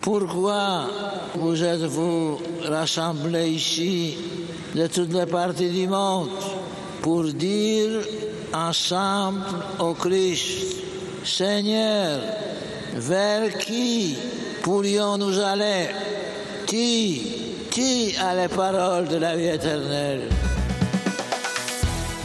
Pourquoi vous êtes-vous rassemblés ici de toutes les parties du monde pour dire ensemble au Christ, Seigneur, vers qui pourrions-nous aller? Qui, qui a les paroles de la vie éternelle?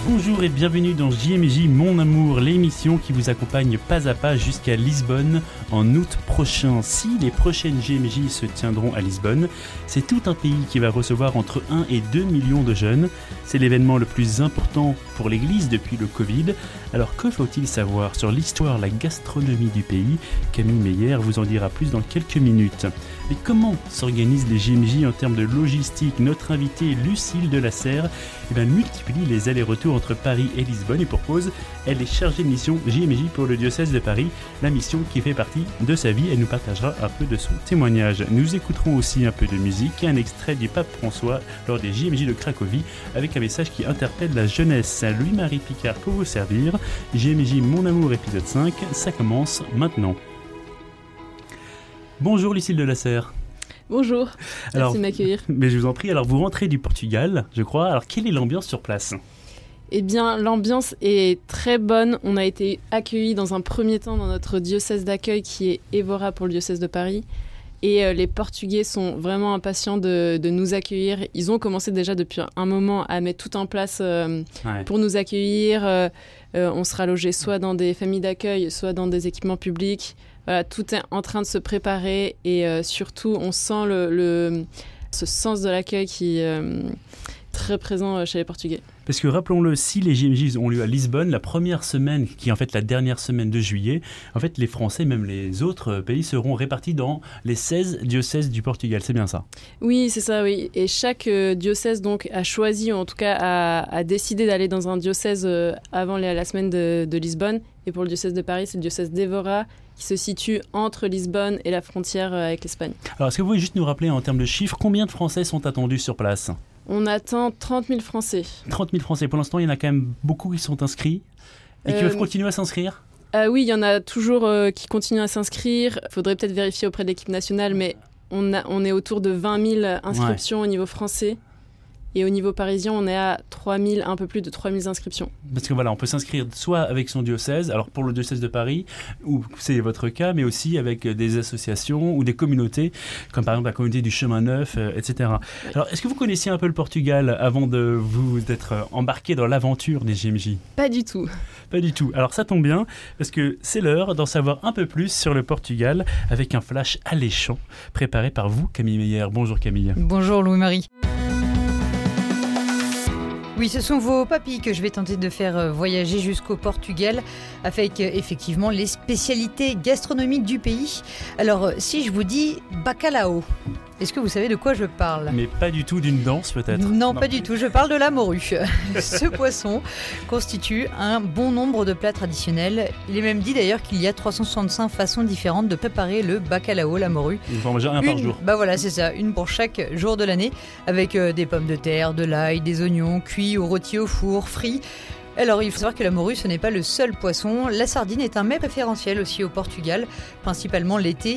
Bonjour et bienvenue dans JMJ Mon Amour, l'émission qui vous accompagne pas à pas jusqu'à Lisbonne en août prochain. Si les prochaines JMJ se tiendront à Lisbonne, c'est tout un pays qui va recevoir entre 1 et 2 millions de jeunes. C'est l'événement le plus important pour l'Église depuis le Covid. Alors que faut-il savoir sur l'histoire, la gastronomie du pays? Camille Meyer vous en dira plus dans quelques minutes. Mais comment s'organisent les JMJ en termes de logistique Notre invitée Lucille de la Serre eh ben, multiplie les allers-retours entre Paris et Lisbonne et pour cause, elle est chargée de mission JMJ pour le diocèse de Paris, la mission qui fait partie de sa vie. Elle nous partagera un peu de son témoignage. Nous écouterons aussi un peu de musique un extrait du pape François lors des JMJ de Cracovie avec un message qui interpelle la jeunesse. Louis-Marie Picard pour vous servir. JMJ Mon Amour épisode 5, ça commence maintenant. Bonjour Lucille de la Serre. Bonjour, merci de m'accueillir. Mais je vous en prie, alors vous rentrez du Portugal, je crois. Alors quelle est l'ambiance sur place? Eh bien, l'ambiance est très bonne. On a été accueillis dans un premier temps dans notre diocèse d'accueil qui est Évora pour le diocèse de Paris. Et euh, les Portugais sont vraiment impatients de, nous accueillir. Ils ont commencé déjà depuis un moment à mettre tout en place euh, pour nous accueillir. Euh, on sera logé soit dans des familles d'accueil, soit dans des équipements publics. Tout est en train de se préparer et surtout, on sent le, ce sens de l'accueil qui est très présent chez les Portugais. Parce que rappelons-le, si les JMJ ont lieu à Lisbonne, la première semaine, qui est en fait la dernière semaine de juillet, en fait les Français, même les autres pays, seront répartis dans les 16 diocèses du Portugal. C'est bien ça? Oui, c'est ça, oui. Et chaque euh, diocèse donc a choisi, ou en tout cas a, décidé d'aller dans un diocèse euh, avant la, semaine de, Lisbonne. Et pour le diocèse de Paris, c'est le diocèse d'Evora qui se situe entre Lisbonne et la frontière euh, avec l'Espagne. Alors, est-ce que vous pouvez juste nous rappeler en termes de chiffres, combien de Français sont attendus sur place? On attend 30 000 Français. 30 000 Français. Pour l'instant, il y en a quand même beaucoup qui sont inscrits et qui peuvent euh, continuer à s'inscrire? Euh, Oui, il y en a toujours euh, qui continuent à s'inscrire. Il faudrait peut-être vérifier auprès de l'équipe nationale, mais on, a, on est autour de 20 000 inscriptions au niveau français. Et au niveau parisien, on est à 3000, un peu plus de 3000 inscriptions. Parce que voilà, on peut s'inscrire soit avec son diocèse, alors pour le diocèse de Paris, où c'est votre cas, mais aussi avec des associations ou des communautés, comme par exemple la communauté du Chemin Neuf, euh, etc. Alors, est-ce que vous connaissiez un peu le Portugal avant de vous d'être embarqué dans l'aventure des GMJ Pas du tout. Pas du tout. Alors ça tombe bien, parce que c'est l'heure d'en savoir un peu plus sur le Portugal avec un flash alléchant préparé par vous, Camille Meyer. Bonjour Camille. Bonjour Louis-Marie. Oui, ce sont vos papilles que je vais tenter de faire euh, voyager jusqu'au Portugal avec euh, effectivement les spécialités gastronomiques du pays. Alors, euh, si je vous dis bacalao, est-ce que vous savez de quoi je parle Mais pas du tout d'une danse peut-être non, pas du tout, je parle de la morue. Ce poisson constitue un bon nombre de plats traditionnels. Il est même dit d'ailleurs qu'il y a 365 façons différentes de préparer le bacalao, la morue. Il faut en manger un par jour. Bah voilà, c'est ça, une pour chaque jour de l'année, avec euh, des pommes de terre, de l'ail, des oignons cuits ou rôtis au four, frits. Alors, il faut savoir que la morue, ce n'est pas le seul poisson. La sardine est un mets préférentiel aussi au Portugal, principalement l'été.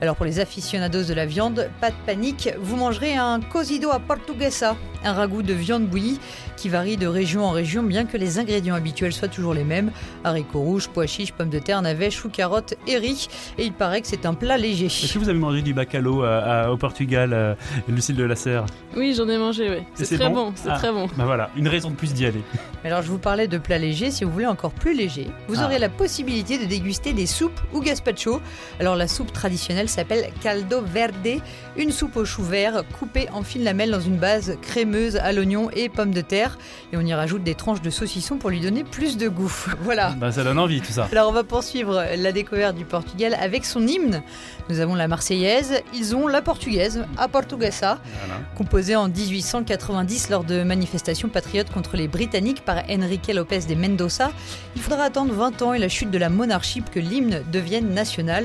Alors, pour les aficionados de la viande, pas de panique, vous mangerez un cosido à portuguesa, un ragoût de viande bouillie qui varie de région en région, bien que les ingrédients habituels soient toujours les mêmes haricots rouges, pois chiches, pommes de terre, navets, choux, carottes et riz. Et il paraît que c'est un plat léger. Est-ce que vous avez mangé du bacalao euh, au Portugal, euh, Lucille de la Serre? Oui, j'en ai mangé, oui. C'est très bon, c'est très bon. Bah voilà, une raison de plus d'y aller. Alors, je vous de plats légers. Si vous voulez encore plus léger, vous ah. aurez la possibilité de déguster des soupes ou gazpacho. Alors, la soupe traditionnelle s'appelle caldo verde, une soupe au chou vert coupée en fines lamelles dans une base crémeuse à l'oignon et pommes de terre. Et on y rajoute des tranches de saucisson pour lui donner plus de goût. voilà. Bah, ça donne envie tout ça. Alors, on va poursuivre la découverte du Portugal avec son hymne. Nous avons la Marseillaise, ils ont la Portugaise, à Portuguesa, composée en 1890 lors de manifestations patriotes contre les Britanniques par Enrique Lopez de Mendoza. Il faudra attendre 20 ans et la chute de la monarchie pour que l'hymne devienne national.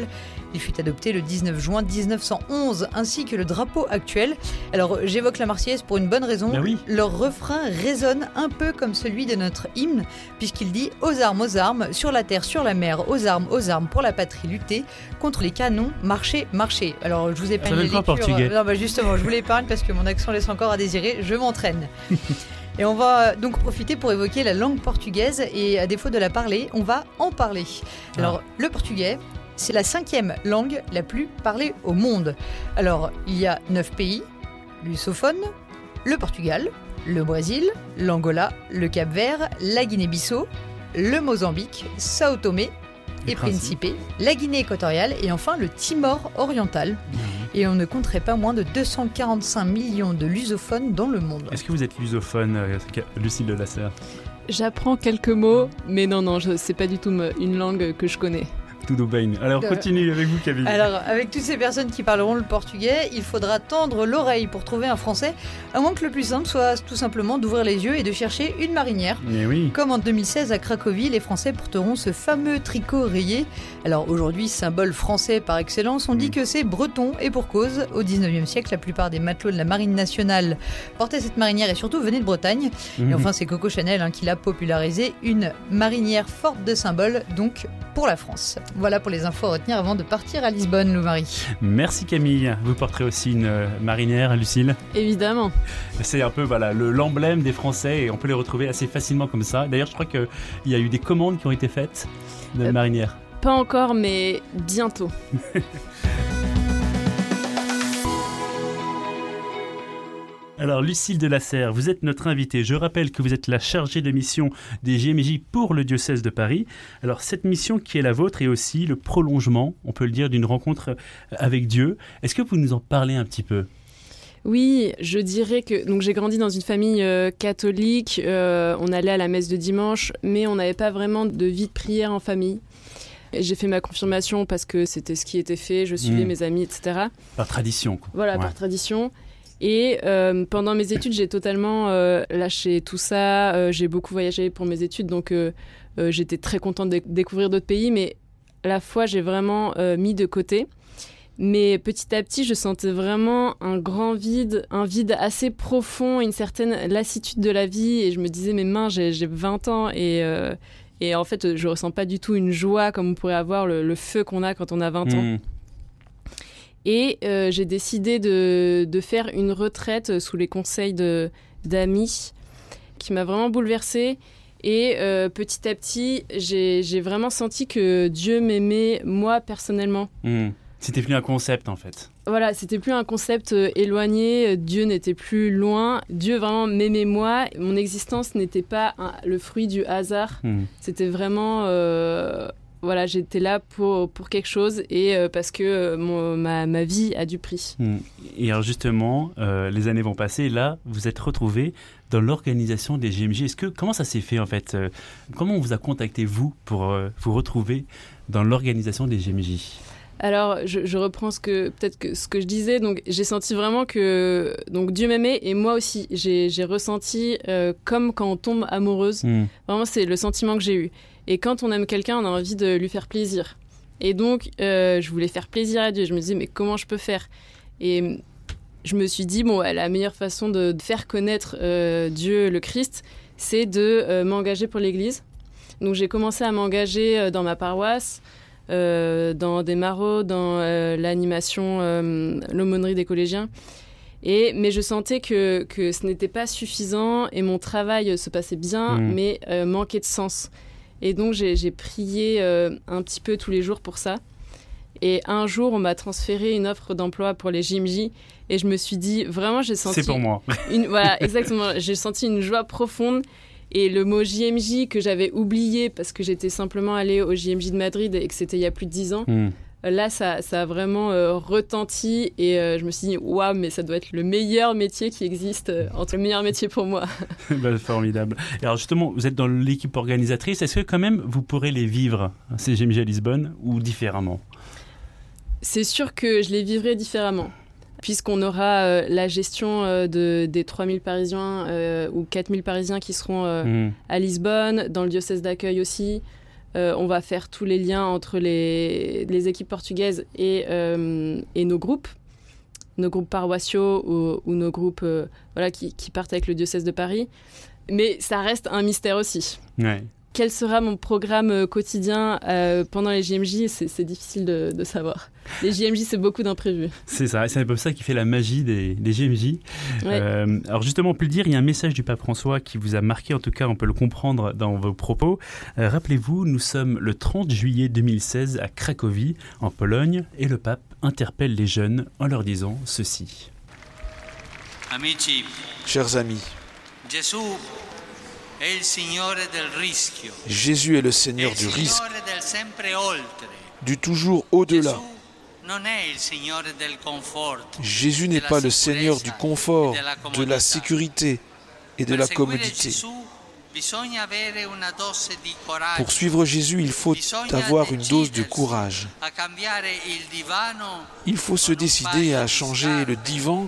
Il fut adopté le 19 juin 1911, ainsi que le drapeau actuel. Alors j'évoque la Marseillaise pour une bonne raison. Ben oui. Leur refrain résonne un peu comme celui de notre hymne, puisqu'il dit Aux armes, aux armes, sur la terre, sur la mer, aux armes, aux armes, pour la patrie lutter, contre les canons, marcher, marcher. Alors je vous épargne Ça les portugais. Non, bah, justement, je vous l'épargne parce que mon accent laisse encore à désirer, je m'entraîne. Et on va donc profiter pour évoquer la langue portugaise et à défaut de la parler, on va en parler. Alors le portugais, c'est la cinquième langue la plus parlée au monde. Alors il y a neuf pays, lusophone, le Portugal, le Brésil, l'Angola, le Cap-Vert, la Guinée-Bissau, le Mozambique, Sao Tomé Et Principe. La Guinée équatoriale et enfin le Timor oriental. Et on ne compterait pas moins de 245 millions de lusophones dans le monde. Est-ce que vous êtes lusophone, euh, Lucille de la Serre J'apprends quelques mots, mais non, non, c'est pas du tout une langue que je connais. Tout Bain. Alors Euh, continue avec vous, Camille. Alors, avec toutes ces personnes qui parleront le portugais, il faudra tendre l'oreille pour trouver un français, à moins que le plus simple soit tout simplement d'ouvrir les yeux et de chercher une marinière. Mais oui. Comme en 2016 à Cracovie, les Français porteront ce fameux tricot rayé. Alors aujourd'hui, symbole français par excellence, on dit que c'est breton et pour cause. Au 19e siècle, la plupart des matelots de la marine nationale portaient cette marinière et surtout venaient de Bretagne. Et Mhm. enfin, c'est Coco Chanel hein, qui l'a popularisé, une marinière forte de symbole, donc pour la France. Voilà pour les infos à retenir avant de partir à Lisbonne, Lou-Marie. Merci Camille. Vous porterez aussi une euh, marinière, Lucille. Évidemment. C'est un peu voilà le- l'emblème des Français et on peut les retrouver assez facilement comme ça. D'ailleurs, je crois qu'il y a eu des commandes qui ont été faites de Euh, marinière. Pas encore, mais bientôt. Alors, Lucille de la Serre, vous êtes notre invitée. Je rappelle que vous êtes la chargée de mission des GMJ pour le diocèse de Paris. Alors, cette mission qui est la vôtre est aussi le prolongement, on peut le dire, d'une rencontre euh, avec Dieu. Est-ce que vous nous en parlez un petit peu? Oui, je dirais que donc j'ai grandi dans une famille euh, catholique. euh, on allait à la messe de dimanche, mais on n'avait pas vraiment de vie de prière en famille. J'ai fait ma confirmation parce que c'était ce qui était fait. Je suivais Mm. mes amis, etc. Par tradition, quoi. Voilà, Ouais. par tradition. Et euh, pendant mes études, j'ai totalement euh, lâché tout ça. Euh, j'ai beaucoup voyagé pour mes études, donc j'étais très contente de découvrir d'autres pays, mais la fois, j'ai vraiment mis de côté. Mais petit à petit, je sentais vraiment un grand vide, un vide assez profond, une certaine lassitude de la vie. Et je me disais, mes mains, j'ai j'ai 20 ans et, en fait, je ressens pas du tout une joie comme on pourrait avoir le, le feu qu'on a quand on a 20 ans. Et euh, j'ai décidé de, de faire une retraite sous les conseils d'amis qui m'a vraiment bouleversée. Et euh, petit à petit, j'ai vraiment senti que Dieu m'aimait, moi, personnellement. Hmm. C'était plus un concept, en fait. Voilà, c'était plus un concept euh, éloigné, Dieu n'était plus loin, Dieu vraiment m'aimait moi, mon existence n'était pas un- le fruit du hasard, Hmm. c'était vraiment... voilà, j'étais là pour, pour quelque chose et euh, parce que euh, mon- ma, ma vie a du prix. Hmm. Et alors justement, euh, les années vont passer. Et là, vous êtes retrouvé dans l'organisation des GMJ. Est-ce que comment ça s'est fait en fait Comment on vous a contacté vous pour vous retrouver dans l'organisation des GMJ Alors, je, je reprends ce que peut-être que ce que je disais. Donc, j'ai senti vraiment que donc Dieu m'aimait et moi aussi. J'ai ressenti comme quand on tombe amoureuse. Hmm. Vraiment, c'est le sentiment que j'ai eu. Et quand on aime quelqu'un, on a envie de lui faire plaisir. Et donc, euh, je voulais faire plaisir à Dieu. Je me disais, mais comment je peux faire? Et je me suis dit, bon, la meilleure façon de, de faire connaître euh, Dieu, le Christ, c'est de euh, m'engager pour l'Église. Donc, j'ai commencé à m'engager dans ma paroisse, dans des marauds, dans l'animation, l'aumônerie des collégiens. Et, mais je sentais que, que ce n'était pas suffisant et mon travail se passait bien, Mhm. mais manquait de sens. Et donc j'ai prié euh, un petit peu tous les jours pour ça. Et un jour, on m'a transféré une offre d'emploi pour les JMJ et je me suis dit, vraiment, j'ai senti... C'est pour moi. Une, voilà, exactement. J'ai senti une joie profonde. Et le mot JMJ que j'avais oublié parce que j'étais simplement allée au JMJ de Madrid et que c'était il y a plus de 10 ans, Hmm. Là, ça, ça a vraiment euh, retenti. Et euh, je me suis dit, waouh, mais ça doit être le meilleur métier qui existe, euh, entre le meilleur métier pour moi. Bah, formidable. Et alors justement, vous êtes dans l'équipe organisatrice. Est-ce que quand même vous pourrez les vivre ces GMJ à Lisbonne ou différemment? C'est sûr que je les vivrai différemment. Puisqu'on aura euh, la gestion euh, de, des 3000 Parisiens euh, ou 4000 Parisiens qui seront Hmm. à Lisbonne, dans le diocèse d'accueil aussi. On va faire tous les liens entre les, équipes portugaises et, et, nos groupes, nos groupes paroissiaux ou, nos groupes voilà, qui, partent avec le diocèse de Paris. Mais ça reste un mystère aussi. Quel sera mon programme euh, quotidien euh, pendant les JMJ C'est difficile de, savoir. Les JMJ, c'est beaucoup d'imprévus. C'est ça, c'est un peu ça qui fait la magie des, des JMJ. Euh, alors justement, on peut le dire, il y a un message du pape François qui vous a marqué, en tout cas on peut le comprendre dans vos propos. Rappelez-vous, nous sommes le 30 juillet 2016 à Cracovie, en Pologne, et le pape interpelle les jeunes en leur disant ceci. Chers amis, Jésus est le Seigneur du risque, du toujours au-delà. Jésus n'est pas le Seigneur du confort, de la sécurité et de la commodité. Pour suivre Jésus, il faut avoir une dose de courage. Il faut se décider à changer le divan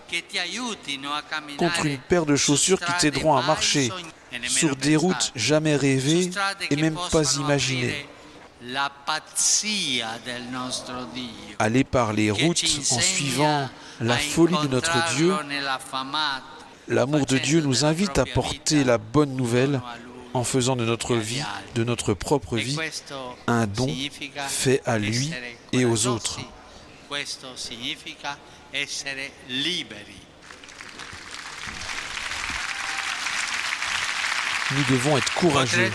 contre une paire de chaussures qui t'aideront à marcher sur des routes jamais rêvées et même pas imaginées. Aller par les routes en suivant la folie de notre Dieu, l'amour de Dieu nous invite à porter la bonne nouvelle en faisant de notre vie, de notre propre vie, un don fait à lui et aux autres. Nous devons être courageux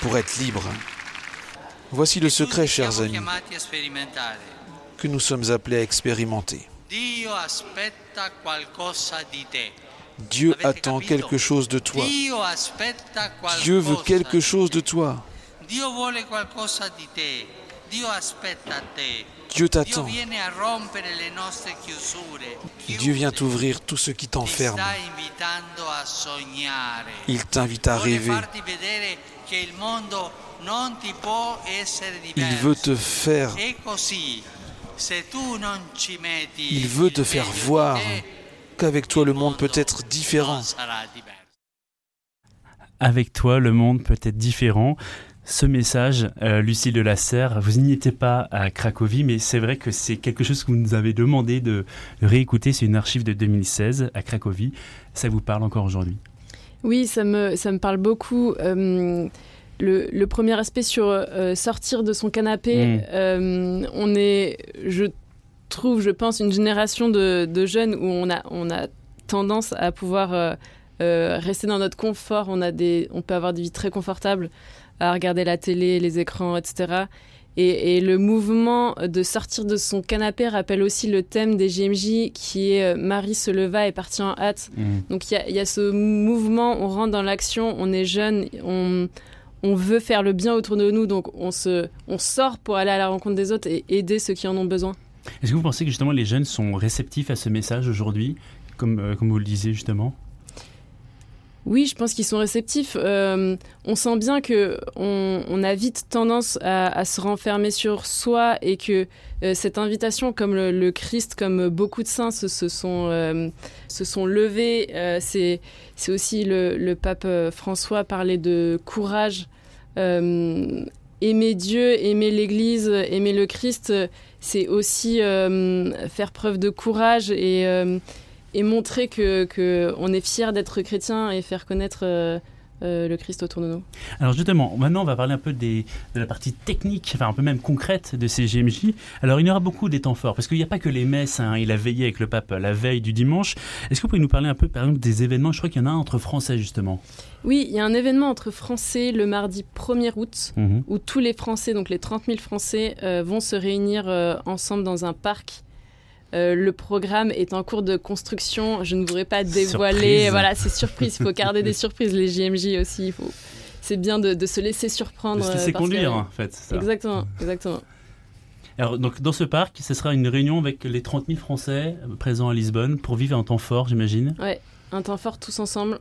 pour être libres. Voici le secret, chers amis, que nous sommes appelés à expérimenter. Dieu attend quelque chose de toi. Dieu veut quelque chose de toi. Dieu t'attend. Dieu vient t'ouvrir tout ce qui t'enferme. Il t'invite à rêver. Il veut te faire. Il veut te faire voir qu'avec toi le monde peut être différent. Avec toi le monde peut être différent ce message, euh, Lucie de la Serre, vous n'y étiez pas à Cracovie, mais c'est vrai que c'est quelque chose que vous nous avez demandé de réécouter. C'est une archive de 2016 à Cracovie. Ça vous parle encore aujourd'hui? Oui, ça me, ça me parle beaucoup. Euh, le, premier aspect sur euh, sortir de son canapé, mmh. on est, je trouve, je pense, une génération de, de, jeunes où on a, on a tendance à pouvoir rester dans notre confort. On, a des, on peut avoir des vies très confortables à regarder la télé, les écrans, etc. Et, le mouvement de sortir de son canapé rappelle aussi le thème des JMJ qui est euh, Marie se leva et partit en hâte. Mmh. Donc il y, a ce mouvement, on rentre dans l'action, on est jeune, on, on, veut faire le bien autour de nous, donc on, se, on sort pour aller à la rencontre des autres et aider ceux qui en ont besoin. Est-ce que vous pensez que justement les jeunes sont réceptifs à ce message aujourd'hui, comme, euh, comme vous le disiez justement? Oui, je pense qu'ils sont réceptifs. Euh, on sent bien que on, a vite tendance à, se renfermer sur soi et que euh, cette invitation, comme le, Christ, comme beaucoup de saints se, sont, euh, se sont levés, c'est aussi le, pape François parlait de courage. Aimer Dieu, aimer l'Église, aimer le Christ, c'est aussi faire preuve de courage et et montrer que, que on est fier d'être chrétien et faire connaître euh, euh, le Christ autour de nous. Alors justement, maintenant on va parler un peu des, de la partie technique, enfin un peu même concrète de ces GMJ. Alors il y aura beaucoup des temps forts, parce qu'il n'y a pas que les messes, hein, il a veillé avec le pape la veille du dimanche. Est-ce que vous pouvez nous parler un peu par exemple des événements? Je crois qu'il y en a un entre Français justement. Oui, il y a un événement entre Français le mardi 1er août, mhm. où tous les Français, donc les 30 000 Français, euh, vont se réunir ensemble dans un parc euh, le programme est en cours de construction. Je ne voudrais pas dévoiler. Voilà, c'est surprise. Il faut garder des surprises. Les JMJ aussi. Faut... C'est bien de, se laisser surprendre. De se laisser conduire, en fait. Exactement, exactement. Alors, donc, dans ce parc, ce sera une réunion avec les 30 000 Français présents à Lisbonne pour vivre un temps fort, j'imagine. Ouais, un temps fort tous ensemble.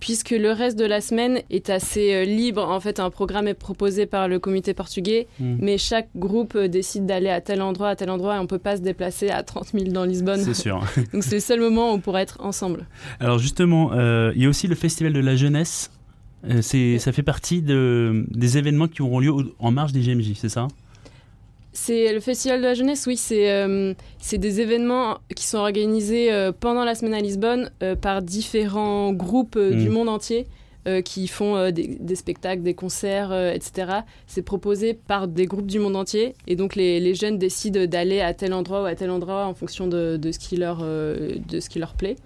Puisque le reste de la semaine est assez euh, libre. En fait, un programme est proposé par le comité portugais, hmm. mais chaque groupe euh, décide d'aller à tel endroit, à tel endroit, et on ne peut pas se déplacer à 30 000 dans Lisbonne. C'est sûr. Donc c'est le seul moment où on pourra être ensemble. Alors justement, euh, il y a aussi le Festival de la jeunesse Euh, c'est, ça fait partie de, des événements qui auront lieu en marge des GMJ, c'est ça? C'est le Festival de la jeunesse, oui, c'est euh, des événements qui sont organisés euh, pendant la semaine à Lisbonne par différents groupes du mm. monde entier qui font des, des, spectacles, des concerts, etc. C'est proposé par des groupes du monde entier et donc les, les jeunes décident d'aller à tel endroit ou à tel endroit en fonction de, de ce, qui leur, de ce qui leur plaît.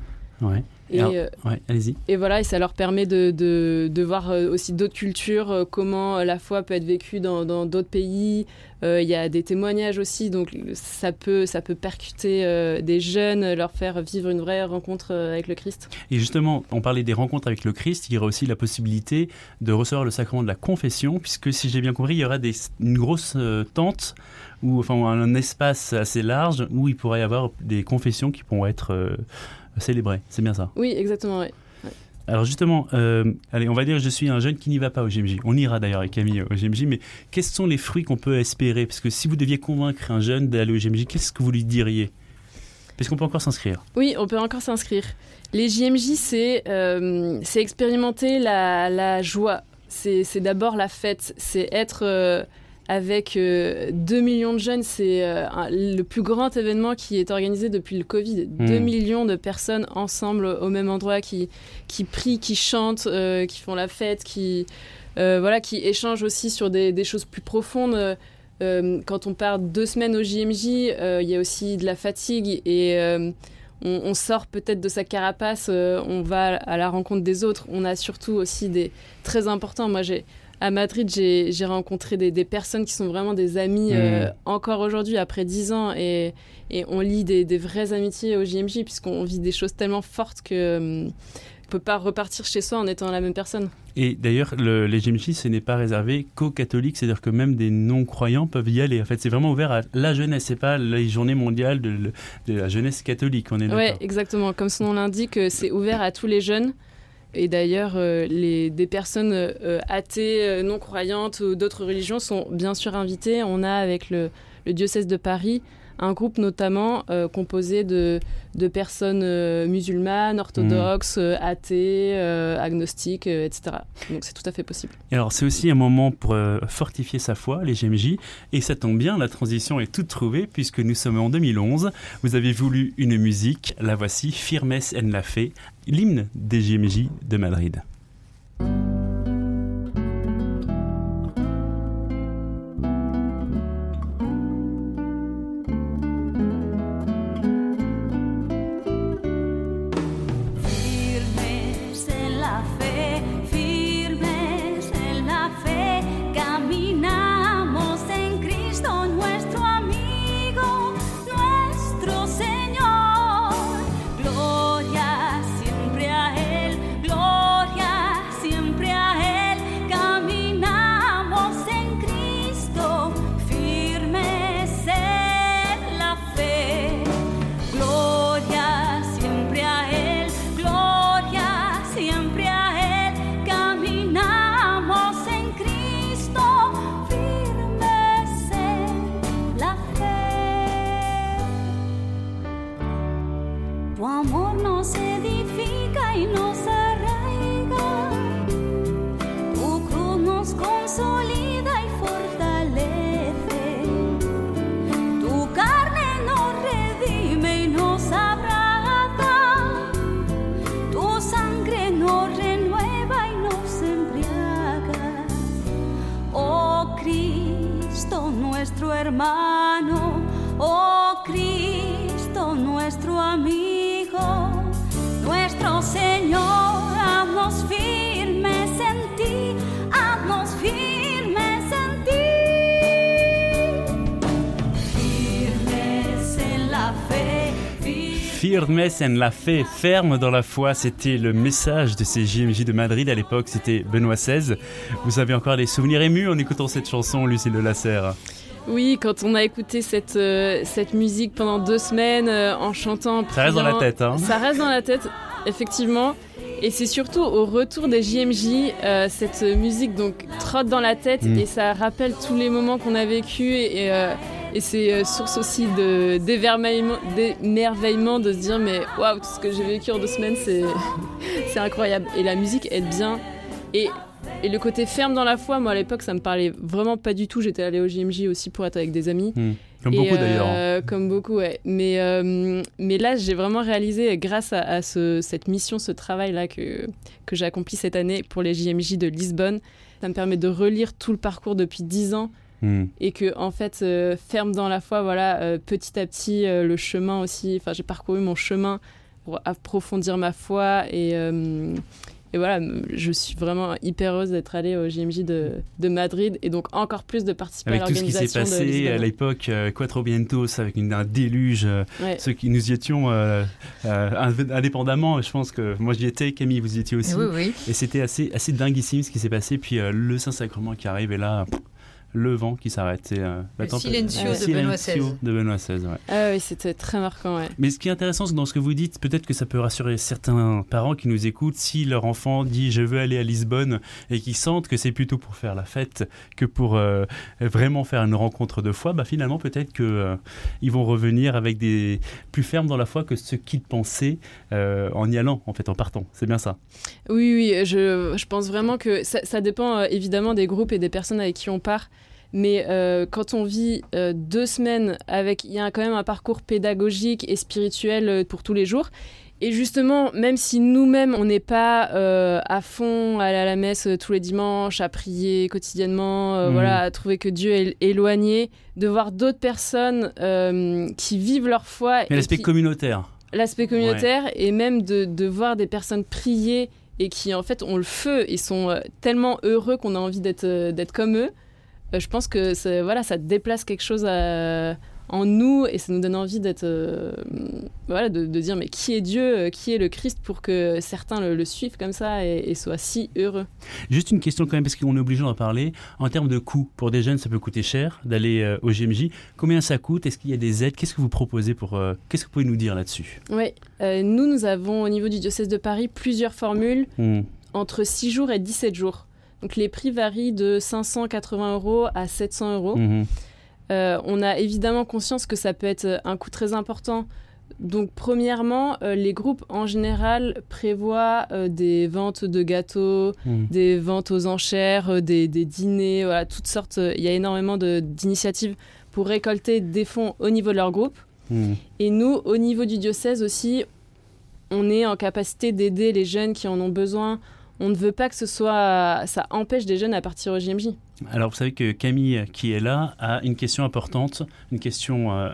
Ouais. Et, euh, allez-y. Et voilà, et ça leur permet de, de, de voir euh, aussi d'autres cultures, euh, comment la foi peut être vécue dans d'autres pays. Il y a des témoignages aussi, donc ça peut, ça peut percuter des jeunes, leur faire vivre une vraie rencontre avec le Christ. Et justement, on parlait des rencontres avec le Christ, il y aura aussi la possibilité de recevoir le sacrement de la confession, puisque si j'ai bien compris, il y aura des, une grosse tente ou enfin un espace assez large où il pourrait y avoir des confessions qui pourront être célébrer. C'est bien ça Oui, exactement. Alors justement, euh, allez, on va dire que je suis un jeune qui n'y va pas au GMJ. On ira d'ailleurs avec Camille au GMJ, mais quels sont les fruits qu'on peut espérer? Parce que si vous deviez convaincre un jeune d'aller au GMJ, qu'est-ce que vous lui diriez? Parce qu'on peut encore s'inscrire. Oui, on peut encore s'inscrire. Les JMJ, c'est euh, expérimenter la, la joie. C'est d'abord la fête. C'est être... Euh, avec 2 euh, millions de jeunes. C'est euh, le plus grand événement qui est organisé depuis le Covid. 2 hmm. millions de personnes ensemble au même endroit qui, qui prient, qui chantent, euh, qui font la fête, qui, voilà, qui échangent aussi sur des, choses plus profondes. quand on part deux semaines au JMJ, il y a aussi de la fatigue et on, sort peut-être de sa carapace, on va à la rencontre des autres. On a surtout aussi des très importants. Moi, j'ai à Madrid, j'ai rencontré des, personnes qui sont vraiment des amis hmm. euh, encore aujourd'hui, après dix ans, et, on lit des, vraies amitiés au JMJ, puisqu'on vit des choses tellement fortes que ne hum, peut pas repartir chez soi en étant la même personne. Et d'ailleurs, les JMJ, ce n'est pas réservé qu'aux catholiques, c'est-à-dire que même des non-croyants peuvent y aller. En fait, c'est vraiment ouvert à la jeunesse, c'est pas la journée mondiale de, la jeunesse catholique, on est Oui, exactement. Comme son nom l'indique, c'est ouvert à tous les jeunes. Et d'ailleurs, euh, des personnes euh, athées, euh, non croyantes ou d'autres religions sont bien sûr invitées. On a avec le, le diocèse de Paris un groupe notamment euh, composé de, de personnes euh, musulmanes, orthodoxes, mmh. athées, agnostiques, etc. Donc c'est tout à fait possible. Et alors c'est aussi un moment pour fortifier sa foi, les GMJ, et ça tombe bien, la transition est toute trouvée puisque nous sommes en 2011. Vous avez voulu une musique, la voici, Firmes en la Fe, l'hymne des GMJ de Madrid. Hermano, oh Cristo, nuestro amigo, nuestro Señor, haznos firmes en ti, haznos firmes en ti, firmes en la fe. Firmes en la fe, ferme dans la foi, c'était le message de ces JMJ de Madrid à l'époque, c'était Benoît XVI. Vous avez encore des souvenirs émus en écoutant cette chanson, Lucille de Lasserre oui, quand on a écouté cette, euh, cette musique pendant deux semaines euh, en chantant. Ça reste dans la tête, hein Ça reste dans la tête, effectivement. Et c'est surtout au retour des JMJ, euh, cette musique donc trotte dans la tête mm. et ça rappelle tous les moments qu'on a vécu et, et c'est source aussi d'émerveillement de se dire mais waouh, tout ce que j'ai vécu en deux semaines, c'est incroyable. Et la musique aide bien. Et Et le côté ferme dans la foi, moi à l'époque, ça me parlait vraiment pas du tout. J'étais allée au JMJ aussi pour être avec des amis. Hmm. Comme Et, beaucoup d'ailleurs. hein. euh, Comme beaucoup, ouais. Mais, euh, mais là, j'ai vraiment réalisé, grâce à, à ce- cette mission, ce travail-là que, que j'ai accompli cette année pour les JMJ de Lisbonne, ça me permet de relire tout le parcours depuis 10 ans Hmm. et que, en fait, euh, ferme dans la foi, voilà, euh, petit à petit, euh, le chemin aussi. Enfin, j'ai parcouru mon chemin pour approfondir ma foi et. Et voilà, je suis vraiment hyper heureuse d'être allée au JMJ de, de Madrid et donc encore plus de participer Avec à tout ce qui s'est l'organisation passé à l'époque, euh, Quattro Vientos, avec une- un déluge, euh, Ouais. ceux qui nous y étions euh, euh, indé- indépendamment, je pense que moi j'y étais, Camille vous y étiez aussi, Oui, oui. et c'était assez, assez dinguissime ce qui s'est passé, puis euh, le Saint-Sacrement qui arrive, et là, pff, le vent qui s'arrête, c'est euh, Le silencio le de Benoît XVI. de Benoît XVI, ouais. Ah oui, c'était très marquant, ouais. Mais ce qui est intéressant dans ce que vous dites, peut-être que ça peut rassurer certains parents qui nous écoutent si leur enfant dit je veux aller à Lisbonne et qui sentent que c'est plutôt pour faire la fête que pour euh, vraiment faire une rencontre de foi, bah finalement peut-être que euh, ils vont revenir avec des plus fermes dans la foi que ce qu'ils pensaient euh, en y allant en fait en partant. C'est bien ça. Oui, oui, je, je pense vraiment que ça, ça dépend euh, évidemment des groupes et des personnes avec qui on part. Mais euh, quand on vit euh, deux semaines avec, il y a quand même un parcours pédagogique et spirituel euh, pour tous les jours. Et justement, même si nous-mêmes, on n'est pas euh, à fond à aller à la messe tous les dimanches, à prier quotidiennement, euh, Mhm. voilà, à trouver que Dieu est éloigné, de voir d'autres personnes euh, qui vivent leur foi Mais l'aspect communautaire. l'aspect communautaire et même de, de voir des personnes prier et qui en fait ont le feu et sont tellement heureux qu'on a envie d'être comme eux. Euh, je pense que c'est- voilà, ça déplace quelque chose à- en nous et ça nous donne envie d'être euh, voilà de, de dire mais qui est Dieu, euh, qui est le Christ pour que certains le, le suivent comme ça et, et soient si heureux? Juste une question quand même, parce qu'on est obligé d'en parler. En termes de coûts, pour des jeunes, ça peut coûter cher d'aller euh, au GMJ. Combien ça coûte? Est-ce qu'il y a des aides? Qu'est-ce que vous proposez pour euh, Qu'est-ce que vous pouvez nous dire là-dessus? Oui, nous nous avons au niveau du diocèse de Paris plusieurs formules Hmm. entre 6 jours et 17 jours. Donc les prix varient de 580 euros à 700 euros. Mhm. Euh, on a évidemment conscience que ça peut être un coût très important. Donc premièrement, euh, les groupes en général prévoient euh, des ventes de gâteaux, Mhm. des ventes aux enchères, des, des dîners, voilà, toutes sortes. Il y a énormément d'initiatives pour récolter des fonds au niveau de leur groupe. Mhm. Et nous, au niveau du diocèse aussi, on est en capacité d'aider les jeunes qui en ont besoin. On ne veut pas que ce soit, ça empêche des jeunes à partir au JMJ. Alors, vous savez que Camille, qui est là, a une question importante, une question, euh,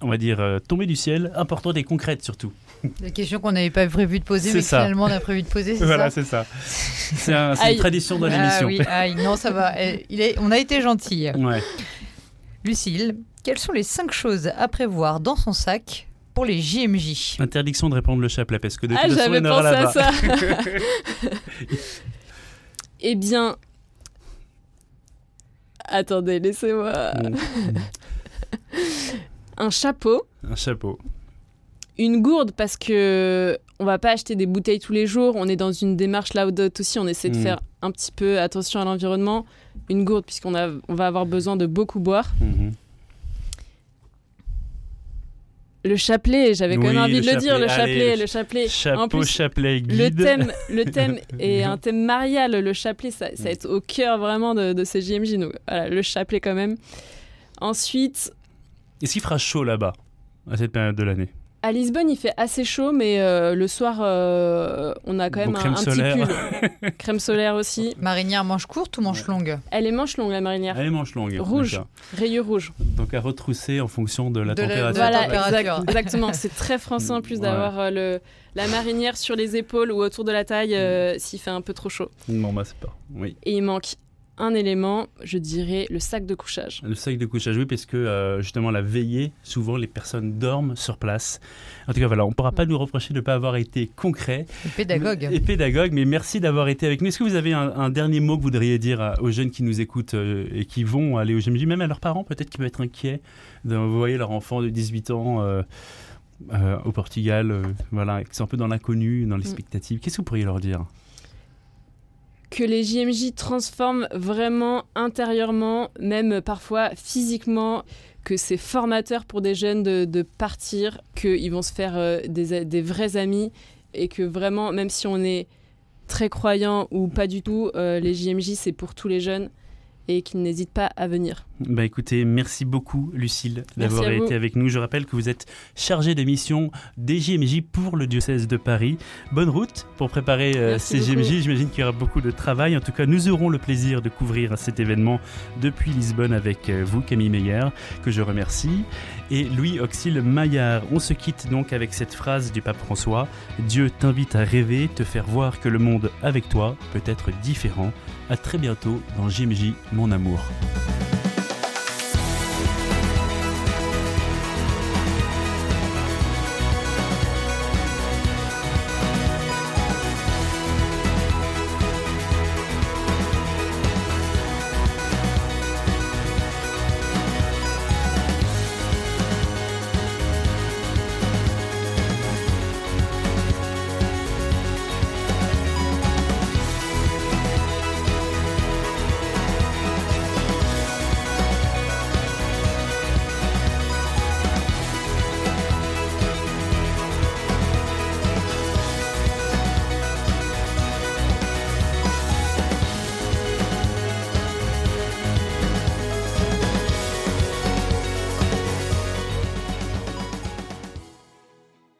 on va dire, euh, tombée du ciel, importante et concrète surtout. La question qu'on n'avait pas prévu de poser, mais ça. finalement on a prévu de poser, c'est Voilà, ça c'est ça. C'est un- une tradition dans Ah l'émission. oui, aïe, non, ça va. Eh, Il est, on a été gentils. Ouais. Lucille, quelles sont les cinq choses à prévoir dans son sac pour les JMJ Interdiction de répandre le chapelet, parce que de toute Ah, façon, pensé à ça. eh bien, attendez, laissez-moi. Mm. Un chapeau, Un chapeau. une gourde parce que on va pas acheter des bouteilles tous les jours. On est dans une démarche là aussi. On essaie de Mm. faire un petit peu attention à l'environnement. Une gourde puisqu'on on va avoir besoin de beaucoup boire. Mhm. Le chapelet, j'avais quand même Oui, envie de le dire, le chapelet. Allez, le le chapelet. en Chapeau, plus, chapelet, le thème, le thème est un thème marial. Le chapelet, ça, ça va être au cœur vraiment de, de ces JMJ. Donc voilà, le chapelet quand même. Ensuite, Est-ce qu'il fera chaud là-bas, à cette période de l'année? À Lisbonne, il fait assez chaud, mais euh, le soir, euh, on a quand même Bon, un, crème un solaire. petit pull. crème solaire aussi. Marinière manche courte ou manche longue Elle est manche longue, la marinière. Allez, manche longue. Rouge. Rayures rouge. Donc à retrousser en fonction de la De la- température. de la Voilà, température. exact- exactement. C'est très français en plus Ouais. d'avoir euh, le, la marinière sur les épaules ou autour de la taille euh, s'il fait un peu trop chaud. Bon, bah, c'est pas. Oui. Et il manque un élément, je dirais le sac de couchage. Le sac de couchage, oui, parce que euh, justement, la veillée, souvent les personnes dorment sur place. En tout cas, voilà, on ne pourra pas nous reprocher de ne pas avoir été concret Pédagogue. et pédagogue, mais merci d'avoir été avec nous. Est-ce que vous avez un, un dernier mot que vous voudriez dire à- aux jeunes qui nous écoutent euh, et qui vont aller au GMJ, même à leurs parents, peut-être qui peuvent être inquiets d'envoyer leur enfant de 18 ans euh, euh, au Portugal, euh, voilà, qui sont un peu dans l'inconnu, dans l'expectative. Qu'est-ce que vous pourriez leur dire? Que les JMJ transforment vraiment intérieurement, même parfois physiquement, que c'est formateur pour des jeunes de, partir, qu'ils vont se faire euh, des, vrais amis et que vraiment, même si on est très croyants ou pas du tout, les JMJ, c'est pour tous les jeunes et qu'ils n'hésitent pas à venir. Bah écoutez, merci beaucoup Lucille d'avoir été avec nous. Je rappelle que vous êtes chargée de mission des JMJ pour le diocèse de Paris. Bonne route pour préparer euh, ces JMJ. J'imagine qu'il y aura beaucoup de travail. En tout cas, nous aurons le plaisir de couvrir cet événement depuis Lisbonne avec euh, vous, Camille Meyer, que je remercie, et Louis Auxil Maillard. On se quitte donc avec cette phrase du pape François Dieu t'invite à rêver, te faire voir que le monde avec toi peut être différent. À très bientôt dans JMJ, mon amour.